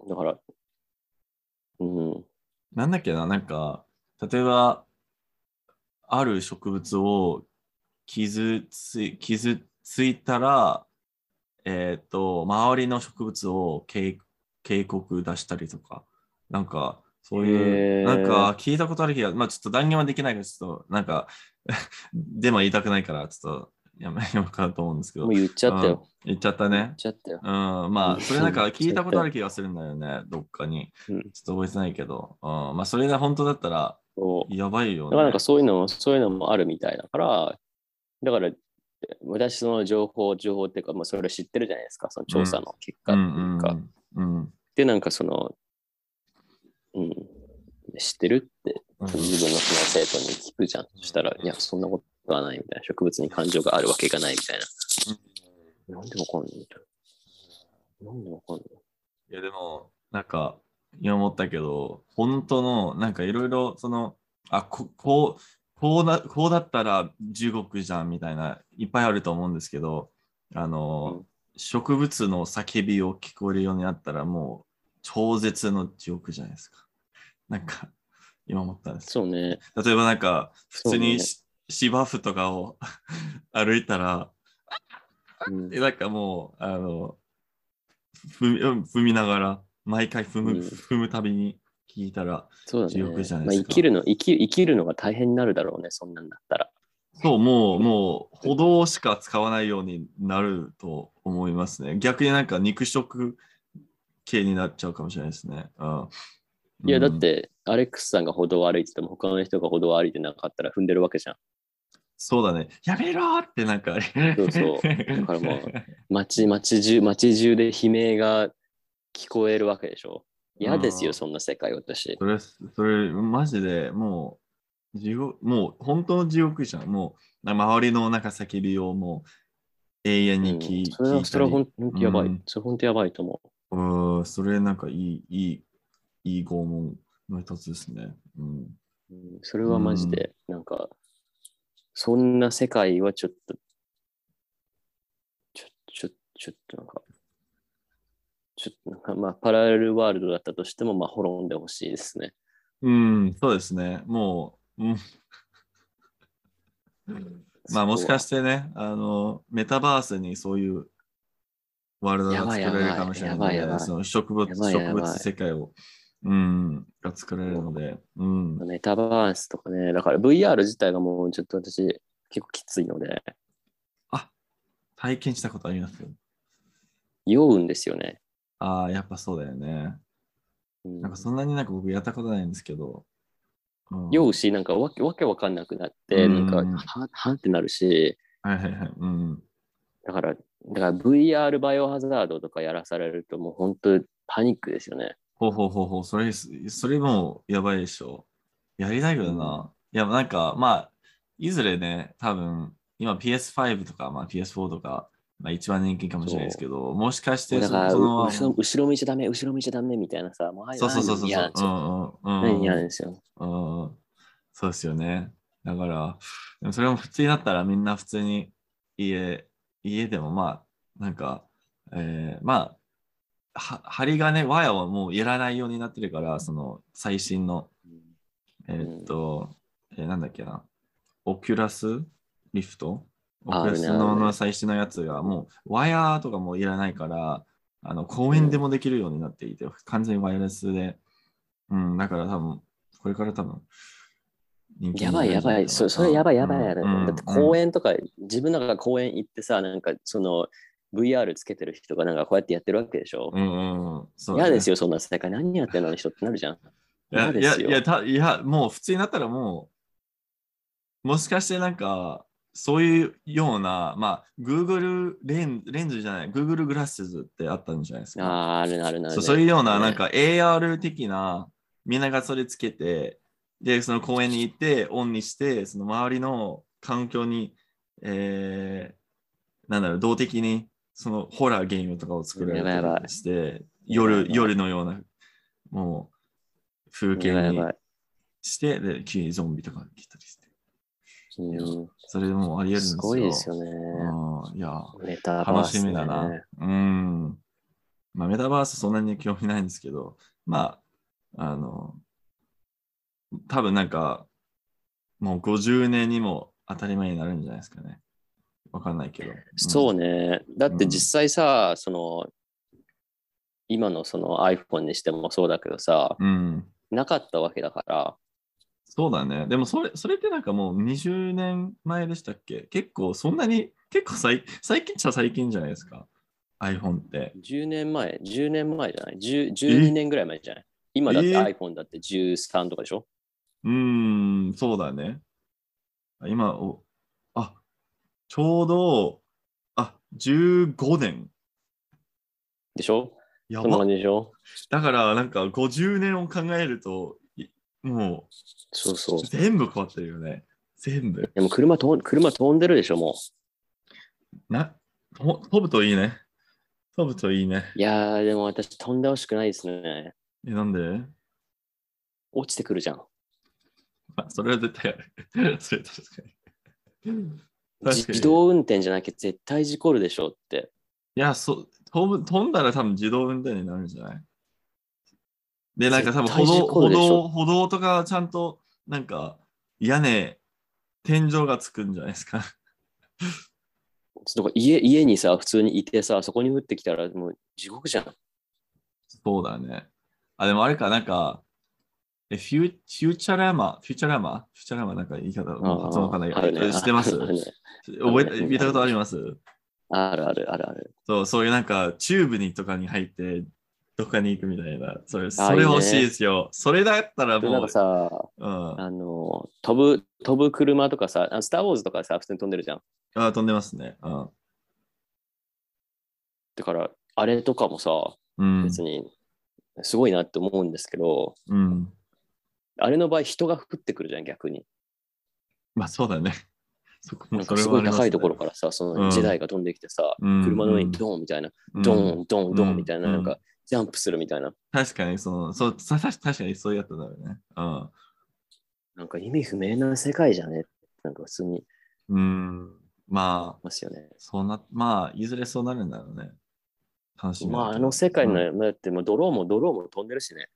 だから、うん。なんだっけな、なんか、例えば、ある植物を傷つい傷ついたら、えっ、と、周りの植物を警警告出したりとか、なんか、そういう、なんか聞いたことある気が、まあちょっと断言はできないけど、ちょっと、なんか、でも言いたくないから、ちょっと やめようかなと思うんですけど。もう、言っちゃったよ。言っちゃった言っね。ちゃったよ。うん、まあ、それなんか聞いたことある気がするんだよね、どっかに。うん。ちょっと覚えてないけど、うん、まあ、それが本当だったら、やばいよね。だからなんかそういうのも、そういうのもあるみたいだから、だから、私その情報、情報っていうか、まあ、それ知ってるじゃないですか、その調査の結果っていうか。うんうんで、なんかその、うん、知ってるってうん自分のその生徒に聞くじゃん。そしたら、いや、そんなことはないみたいな。植物に感情があるわけがないみたいな。なんでわかんないみたいな。なんでわかんないいやでも、なんか、今思ったけど、本当の、なんかいろいろ、その、あ、ここう、こうだこうだったら地獄じゃんみたいな、いっぱいあると思うんですけど、あの、うん植物の叫びを聞こえるようになったら、もう、超絶の地獄じゃないですか。なんか、今思ったんです。そうね。例えばなんか、普通にし芝生とかを 歩いたら、うんでなんかもう、あの、踏みながら、毎回踏む、うん踏むたびに聞いたら、そうだね。じゃないですかまあ、生きるの生き、生きるのが大変になるだろうね、そんなんだったら。そう、もう、もう、歩道しか使わないようになると思いますね。逆になんか肉食系になっちゃうかもしれないですね。うん、いや、だっうんて、アレックスさんが歩道を歩いてても、他の人が歩道を歩いてなかったら踏んでるわけじゃん。そうだね。やめろーってなんか、そうそうだからもう 街、街中、街中で悲鳴が聞こえるわけでしょ。嫌ですよ、うんそんな世界、私。それ、それ、マジでもう、地獄、もう、本当の地獄じゃん。もう、周りのなんか叫びをもう、永遠に聞,、うんそれは、それは本当やばい。うんそれ本当やばいと思うん、それなんかいい、いい、いい拷問の一つですね。うん。う。うんそれはマジで、なんか、そんな世界はちょっと、ちょ、ちょ、ちょっとなんか、ちょっとなんか、まあ、パラレルワールドだったとしても、まあ、滅んでほしいですね。うん、そうですね。もう、うん、まあもしかししてね、あの、メタバースにそういうワールドが作られるかもしれないので、その植物植物世界を、うん、が作られるので、うん。メタバースとかね、だから VR 自体がもうちょっと私結構きついので、あ、体験したことありますよ。酔うんですよね。ああ、やっぱそうだよね。うんなんかそんなになんか僕やったことないんですけど。うん酔うし、なんかわけわけわかんなくなって、うんなんか、ははんってなるし、はいはいはい。うん。だから、だから VR バイオハザードとかやらされるともう本当パニックですよね。ほうほうほうほう、それ、それもやばいでしょ。やりたいけどな。いや、なんか、まあ、いずれね、多分、今 PS5 とか、まあ、PS4 とか、まあ、一番人気かもしれないですけど、もしかしてそ、の、後ろ後ろ向いちゃダメ、後ろ向いちゃダメみたいなさ、もうそうそうそうそう。嫌なんですよ。うんうんなんですよ。うんそうですよね。だから、でもそれも普通になったらみんな普通に家、家でもまあ、なんか、えーまあ、は針金、ワイヤーはもういらないようになってるから、その最新の、えーっと、えーなんだっけな、 Oculus Rift、Oculus あるね。あるねのの最新のやつがもうワイヤーとかもいらないから、あの公園でもできるようになっていて、完全にワイヤレスで、うん、だから多分、これから多分、やばいやばい、そそれやばいやばいやばい。うん。だって公園とか、自分なんか公園行ってさ、なんかその VR つけてる人がなんかこうやってやってるわけでしょ。うんうんうん、ね。嫌ですよ、そんな世界。何やってんの人ってなるじゃん。いやいやいやたいや、もう普通になったらもう、もしかしてなんか、そういうような、まあ、Google レンレンズじゃない、Google グラスズってあったんじゃないですか。ああ、あるなあるな、そうそういうような、ねなんか AR 的な、みんながそれつけて、で、その公園に行って、オンにして、その周りの環境に、えー、なんだろう、動的に、そのホラーゲームとかを作られたりして、夜夜のような、もう、風景に。して、で、急にゾンビとか来たりして。うん、それでもうありえるんですよ。すごいですよね。うんいや、メタバー楽ス、ね。しみだな。うん。まあ、メタバースそんなに興味ないんですけど、まあ、あの、多分なんか、もう50年にも当たり前になるんじゃないですかね。わかんないけど。そうね。だって実際さ、その、今のその iPhone にしてもそうだけどさ、うん。うん。なかったわけだから、そうだね。でもそれ、それってなんかもう20年前でしたっけ？結構そんなに、結構最最近っちゃ最近じゃないですか。iPhone って。10年前、10年前じゃない？10 ?12 年ぐらい前じゃない？今だってえ？iPhone だって13とかでしょ？うーん、そうだね。あ今、おあ、ちょうど、あ、15年。でしょ？やそんなば感じでしょ？だから、なんか50年を考えると、いもそうそうう。全部変わってるよね。全部。でも車と車飛んでるでしょ、もな、と飛ぶといいね。飛ぶといいね。う。いやー、でも私飛んでほしくないですね。え、なんで？落ちてくるじゃん。まあ、それは絶対ある。それは確かに。自動運転じゃなきゃ絶対事故るでしょって。いや、そ飛ぶ飛んだら多分自動運転になるんじゃない？で、なんか多分歩道歩道歩道とかちゃんとなんか屋根、天井がつくんじゃないですか。だから家家にさ、普通にいてさ、そこに降ってきたらもう地獄じゃん。そうだね。あ、でもあれか、なんか、え、 Fu- Futurama、Futurama？Futurama なんか言い方、もう。発音わかんない。けど、あるね。知ってます？覚えて、見たことあります？あるあるあるある。そう、そういうなんか、チューブにとかに入って、どっかに行くみたいな。それ、それ欲しいですよ。それだったらもうでなんか、さ、うん。あの、飛ぶ、飛ぶ車とかさ、あスター・ウォーズとかさ、普通に飛んでるじゃん。あ、飛んでますね。うん。だから、あれとかもさ、うん。別にすごいなって思うんですけど、うん。あれの場合、人が降ってくるじゃん、逆に。まあそうだね。そこもなんかすごい高いところかからさ、そうんのジェダイが飛んできてさ、ら車の上にドーンみたいな、ドーン、ドーン、ドーンみたいな、うんなんか、ジャンプするみたいな。確かに、その、そう、さ確かにそうやったんだよね。なんか意味不明な世界じゃね？なんか普通にいうん。うん。まあ、ますよね。そうな、まあ、いずれそうなるんだろうね。まあ、あの世界の、うんだってもうドローンもドローンも飛んでるしね。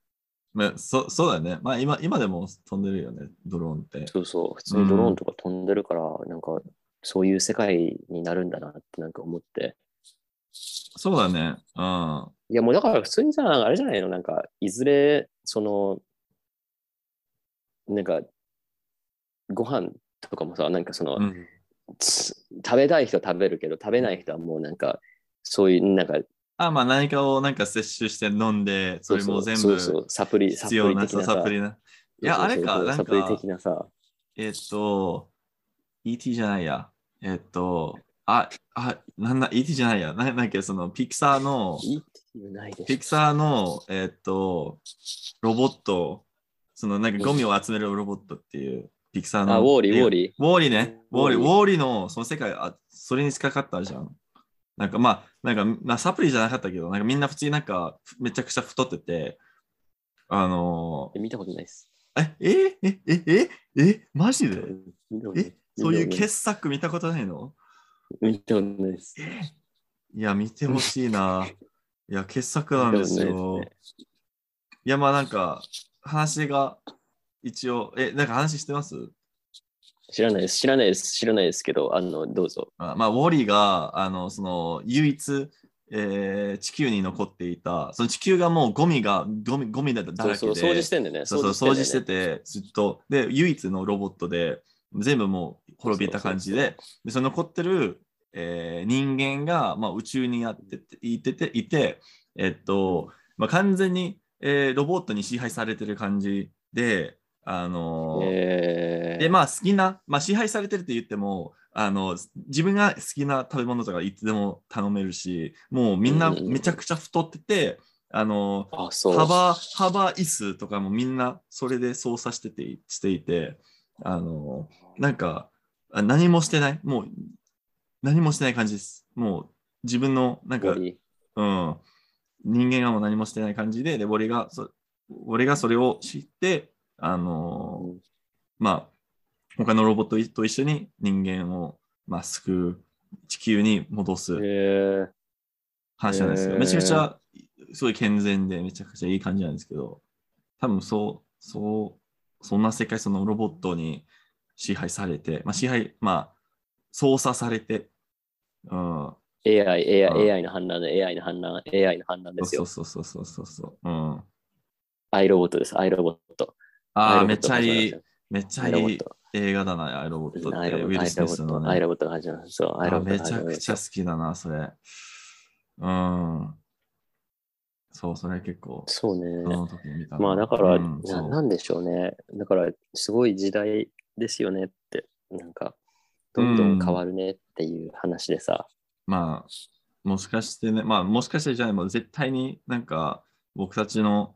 まあ、そそうだね。まあ今、今でも飛んでるよね、ドローンって。そうそう、普通にドローンとか飛んでるから、なんか、そういう世界になるんだなってなんか思って。そうだね。うん。いや、もうだから普通にさ、あれじゃないの？なんか、いずれ、その、なんか、ご飯とかもさ、なんかその、うんつ食べたい人は食べるけど、食べない人はもうなんか、そういう、なんか、あ、まあ何かをなんか摂取して飲んで、それも全部そうそうサプリ、な。サプリな。いや、あれか、なんサプリか、的なさ。えっと、ET じゃないや。えっと、あ、あ、なんだ、ET じゃないや。ななんだっけ、その、ピクサーの、ピクサーの、えっと、ロボット、その、なんかゴミを集めるロボットっていう、ピクサーの。あ、ウォーリー、ウォーー。リー。ウォーリーね。ウォーリー、ウォーリーのその世界、あそれに近かったじゃん。なんかまあ、なんか、まあ、サプリじゃなかったけど、なんかみんな普通になんかめちゃくちゃ太ってて、あのえ見たことないです。ー、え、え、え、え、え、え、マジで？え、そういう見傑作見たことないの？見たことないです。いや、見てほしいな。いや、傑作なんですよ。いですねいや、まあなんか、話が一応、え、なんか話してます？知らないです。知らないです。知らないですけど、あの、どうぞ。あまあ、ウォーリーが、あの、その、唯一、えー地球に残っていた、その地球がもうゴミが、ゴミ、ゴミだだらけで、そうそう、掃除してんだよね。そうそう、掃除して。て、ずっと、で、唯一のロボットで、全部もう滅びた感じで、で、その残ってる、えー人間が、まあ、宇宙にやってて、いてて、いて、えっと、まあ、完全に、えーロボットに支配されてる感じで、あのーえー。で、まあ好きな、まあ支配されてるって言っても、あの、自分が好きな食べ物とかいつでも頼めるし、もうみんなうんうんうん。めちゃくちゃ太ってて、あの、あ、そう。幅、幅椅子とかもみんなそれで操作してて、していて、あの、なんか、あ何もしてない。もう、何もしてない感じです。もう、自分の、なんか、うん、人間がもう何もしてない感じで、で、俺がそ、俺がそれを知って、あのまあ、他のロボットと一緒に人間を、まあ、救う、地球に戻すえ話なんですよ。めちゃくちゃ、すごい健全で、めちゃくちゃいい感じなんですけど、多分そう、そう、そんな世界、そのロボットに支配されて、まあ、支配、まあ、操作されて、うん、AI、AI、うん AI の判断で AI の判断、AI の判断ですよ。そうそうそうそうそうそう、うん。アイロボットです、アイロボット。ああ、めっちゃいいめっちたゃいい。映画だな、アイロボットって、アイロボット、アイロボット、アイね。ロボットが始まる。そう、アイロボットあめちゃくちゃ好きだな、それ。うん。そう、それ結構、そうね。その時に見たなまあだから、うんななんでしょうね。だから、すごい時代ですよねって、なんか、どんどん変わるねっていう話でさ。まあ、もしかしてね、まあ、もしかしてじゃない、もう絶対になんか、僕たちの、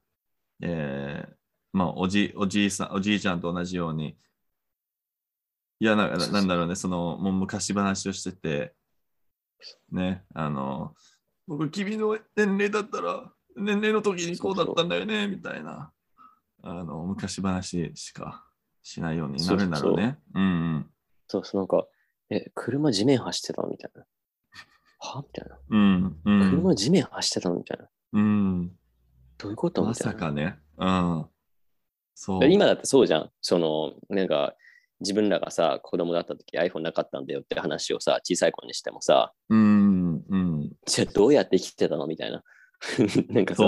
えーまあ、おじ、おじいさん、おじいちゃんと同じように、いや、ななんだろうね、その、もう昔話をしてて、ね、あの、僕、君の年齢だったら、年齢の時にこうだったんだよね、みたいな、あの、昔話しかしないようになるんだろうね。うんうん。そうそう、なんか、え、車地面走ってたの？みたいな。は？みたいな。うん、うん。車地面走ってたの？みたいな。うん。どういうこと？みまたいな。さかね。うん。そう。今だってそうじゃん。その、なんか、自分らがさ、子供だった時 iPhone なかったんだよって話をさ、小さい子にしてもさ、うん、うん。じゃあどうやって生きてたの？みたいな。なんかさ、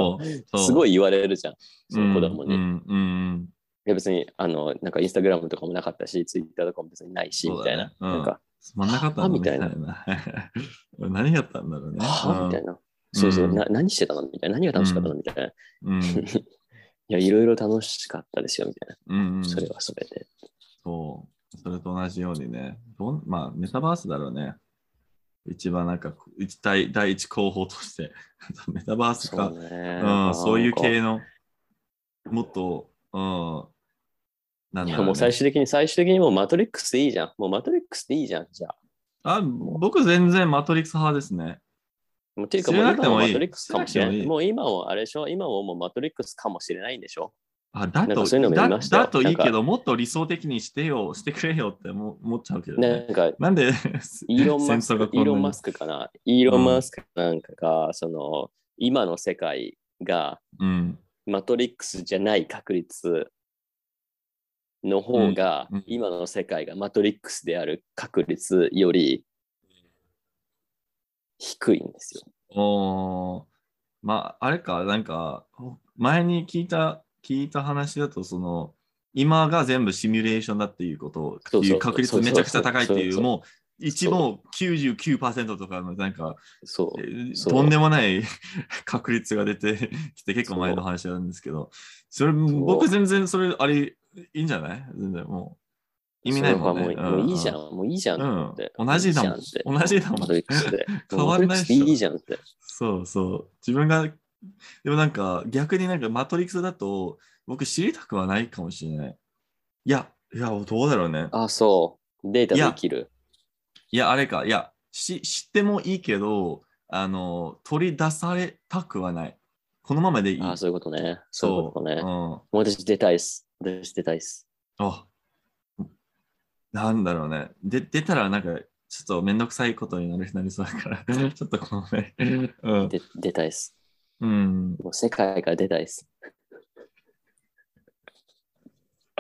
すごい言われるじゃん。その子供に。いうん、うん。や別に、あの、なんかインスタグラムとかもなかったし、ツイッターとかも別にないし、ねみたいな。うんなんか、つまんなかったみたいなな。何やったんだろうね。は？みたいな。そうそう、うんな何してたの？みたいな。何が楽しかったの？みたいな。いうん。や、いろいろ楽しかったですよ、みたいうん。うんな。それはそれで。そう。それと同じようにね。どんまあ、メタバースだろうね。一番なんか、一第第一候補として、メタバースかそう、ん、そういう系の、もっと、うん、なんだろう、ね。もう最終的に、最終的にもうマトリックスでいいじゃん。もうマトリックスでいいじゃん、じゃあ。あ、僕全然マトリックス派ですね。もうっていうか、もう今もマトリックスかもしれないもう今もあれでしょ？今ももうマトリックスかもしれないんでしょ？あ、だとそういうのもだだといいけど、もっと理想的にしてよ、してくれよって思思っちゃうけどなね。んか、なんでイーロン・マスク、イーロン・マスク。クかな？イーロン・マスクなんかが、その、今の世界がうん。マトリックスじゃない確率の方が、うんうん今の世界がマトリックスである確率より低いんですよ。おーまあ、あれか、なんか、前に聞いた、聞いた話だと、その、今が全部シミュレーションだっていうことを、そうそう。いう確率めちゃくちゃ高いっていう、もう、一も99%とかの、なんか、とんでもない 確率が出てきて結構前の話なんですけど、それ僕全然それあれいいんじゃない？全然もう。意味ないもんね。もういいじゃん、うもういいじゃん同じだもん。同じだもん。変わんないっしいいじゃんって。そうそう。自分が、でもなんか逆になんかマトリックスだと僕知りたくはないかもしれない。いや、いや、どうだろうね。あ、そう。データで生きる？いや、あれか、いや、し知ってもいいけど、あの、取り出されたくはない。このままでいい。あ、そういうことね。そういうことね。うん。もう私出たいっす。私出たいっす。あ、なんだろうね。で、出たらなんか、ちょっとめんどくさいことになるなりそうだから、ちょっとこのね。うん。で出たいっす。うん。もう世界から出たいっす。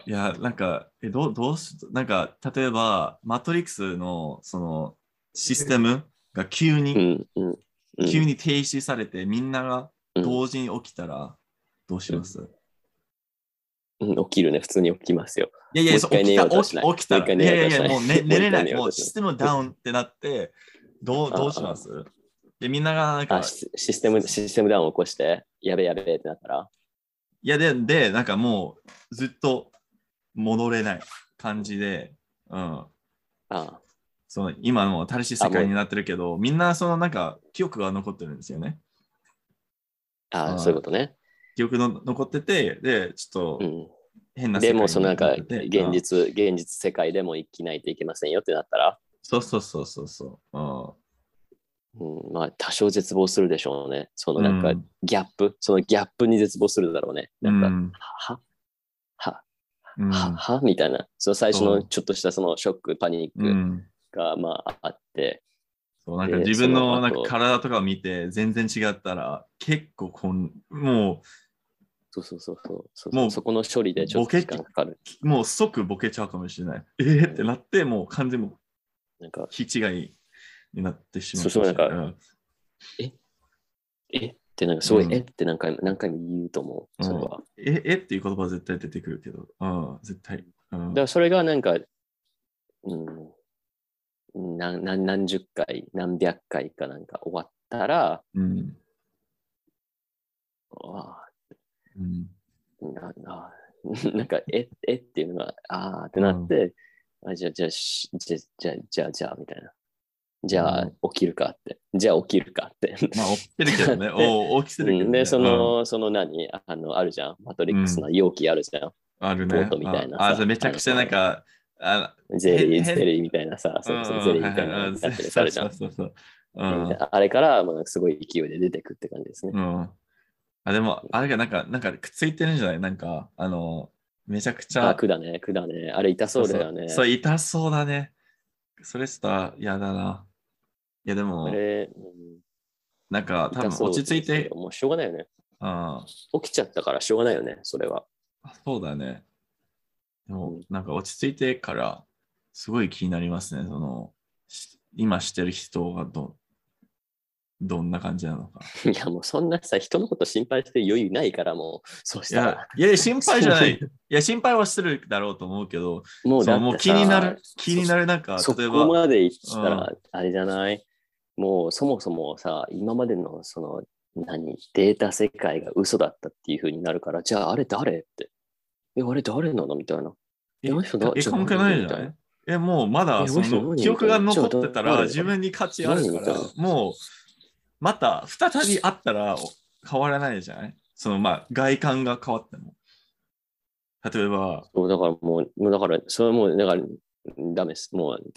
いや、なんか、え、どう、どうし、なんか、例えば、マトリックスの、その、システムが急に、うんうん。うん急に停止されて、みんながうん同時に起きたら、どうします、うん起きるね。普通に起きますよ。いやいや、そう起きた、起き起きたら。いやいやもう寝寝れないもうシステムダウンってなって、どう、どうします？で、みんながなんかあ、、シシステム、システムダウンを起こして、やべやべってなったら、いやで、で、なんかもうずっと戻れない感じで、うん。あその今の新しい世界になってるけど、みんなそのなんか記憶が残ってるんですよね。あ、はいそういうことね。記憶の残ってて、で、ちょっとうん。変な世界にでも、そのなんか、現実、現実世界でも生きないといけませんよってなったら、そうそうそうそうそう。うんうん、まあ、多少絶望するでしょうね。そのなんかうん、ギャップ、そのギャップに絶望するだろうね。なんか、うん。は？は？うん。は？は？みたいな。その最初のちょっとしたそのショック、パニックうん。がまああって、そうなんかで自分そのなんか体とかを見て全然違ったら結構こんもそうそうそうそう。そうもうそこの処理でちょっと時間かかる。うもう即ボケちゃうかもしれない。えー、ってなってもう完全にもうなんか、気違いになってしまう。そうそうなんかんえ？ってなんかすごい、うんえ？って何回も何回も言うと思う。それは。え、え？っていう言葉は絶対出てくるけど、うん、絶対。うんだからそれがなんか、うん、何何何十回、何百回かなんか終わったら、うんあうん。なな なんか、え、え？っていうのが、あーってなって、あじゃあ、じゃあ、しじゃあ、じゃあ、じゃあ、じゃあ、みたいな。じゃあ、うん起きるかって。じゃあ、起きるかって。まあ、起きてるけどね。でお大きするけど、ね。うんで、その、その何？あの、あるじゃん。マトリックスの容器あるじゃん。うん、あるね。ボートみたいなさああ、それめちゃくちゃなんか、あゼリー、変ゼリーみたいなさ、そうそう、ゼリーみたいなのやってるじゃん。そうそうそう。ううんん。あれから、まあ、すごい勢いで出てくって感じですね。うん。あ、でも、あれがなんか、なんかくっついてるんじゃない？なんか、あの、めちゃくちゃ。あ、管ね、管ね。あれ痛そうだよね。そうそう、痛そうだね。それしたら嫌だな。いや、でもなんか、多分落ち着いてもうしょうがないよね。あ起きちゃったからしょうがないよね、それは。あ、そうだね。でもうん、なんか落ち着いてから、すごい気になりますね。その、し今してる人がど、どんな感じなのか。いや、もうそんなさ、人のこと心配してる余裕ないから、もう、そういしたらや。、いや、心配じゃない。いや、心配はしてるだろうと思うけど、もうもう気になるさ、気になる、なんか、そ例えば、こまで行ったうら、あれじゃない、もうそもそもさ、今までのその、何、データ世界が嘘だったっていう風になるから、じゃああれ誰って。え、あれ誰なの？みたいな。えあの人だえ、関係ないじゃない？え、もうまだえその記憶が残ってたら自分に価値あるからもうまた再び会ったら変わらないじゃない？そのまあ外観が変わっても。例えば、そう、だからもう、もうだから、それはもう、だから、ダメです。もう、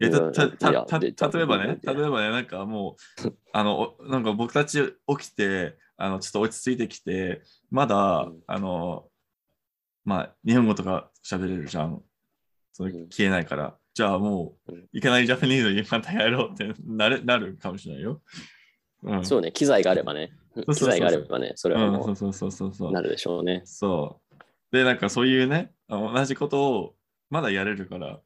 えたたたたで例えばね、で例えばね、なんかもう、あの、おなんか僕たち起きて、あの、ちょっと落ち着いてきて、まだ、うんあの、まあ、日本語とか喋れるじゃん。それうん消えないから。じゃあもううん、いかないジャパニーズにまたやろうってなるなるかもしれないよ。うん。そうね、機材があればね、機材があればね、それはうん、もそうそうそうそうそうう。なるでしょうね。そう。で、なんかそういうね、同じことをまだやれるから、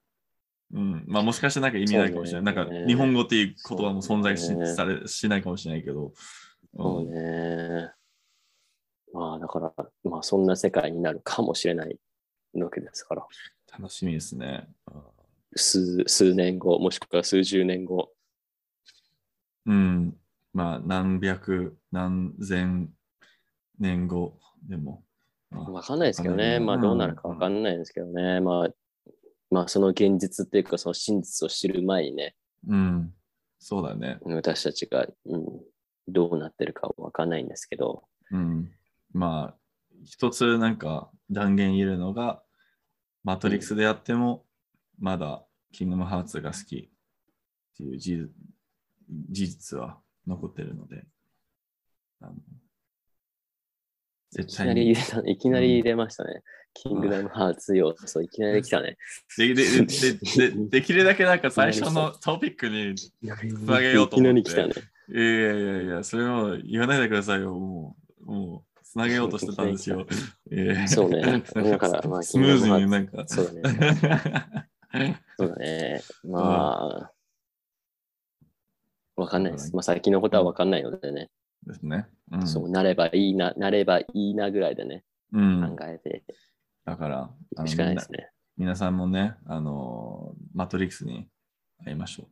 うん、まあもしかしてなんか意味ないかもしれない。そうね。なんか日本語っていう言葉も存在し,、そうね。されしないかもしれないけど、そううんね。まあ、だから、まあ、そんな世界になるかもしれないわけですから、楽しみですね。数数年後、もしくは数十年後、うん、まあ何百、何千年後でも。わかんないですけどね、まあ、どうなるかわかんないですけどね、まあ、まあ、その現実っていうか、その真実を知る前にね、うん、そうだね。私たちが、うん、どうなってるかわかんないんですけど、うん。まあ、一つなんか断言言えるのが、マトリックスでやっても、まだキングダムハーツが好き。っていう事事実は残ってるので、あのい絶きなり入れた、いきなり入れましたね。キングダムハーツ要素、いきなり来たね。ででででで できるだけなんか最初のトピックに、つなげようと思っていきなり来たね。いやいやいやそれを言わないでくださいよ、もう、もう、つなげようとしてたんですよ。そうねだからまあスムーズになんか。そうだね。そうだね。まあ、わかんないです。まあ、最近のことはわかんないのでね、ですね。うん。そうなればいいな、なればいいなぐらいでね、うん考えてだから、しかないですね。皆さんもね、あの、マトリックスに会いましょう。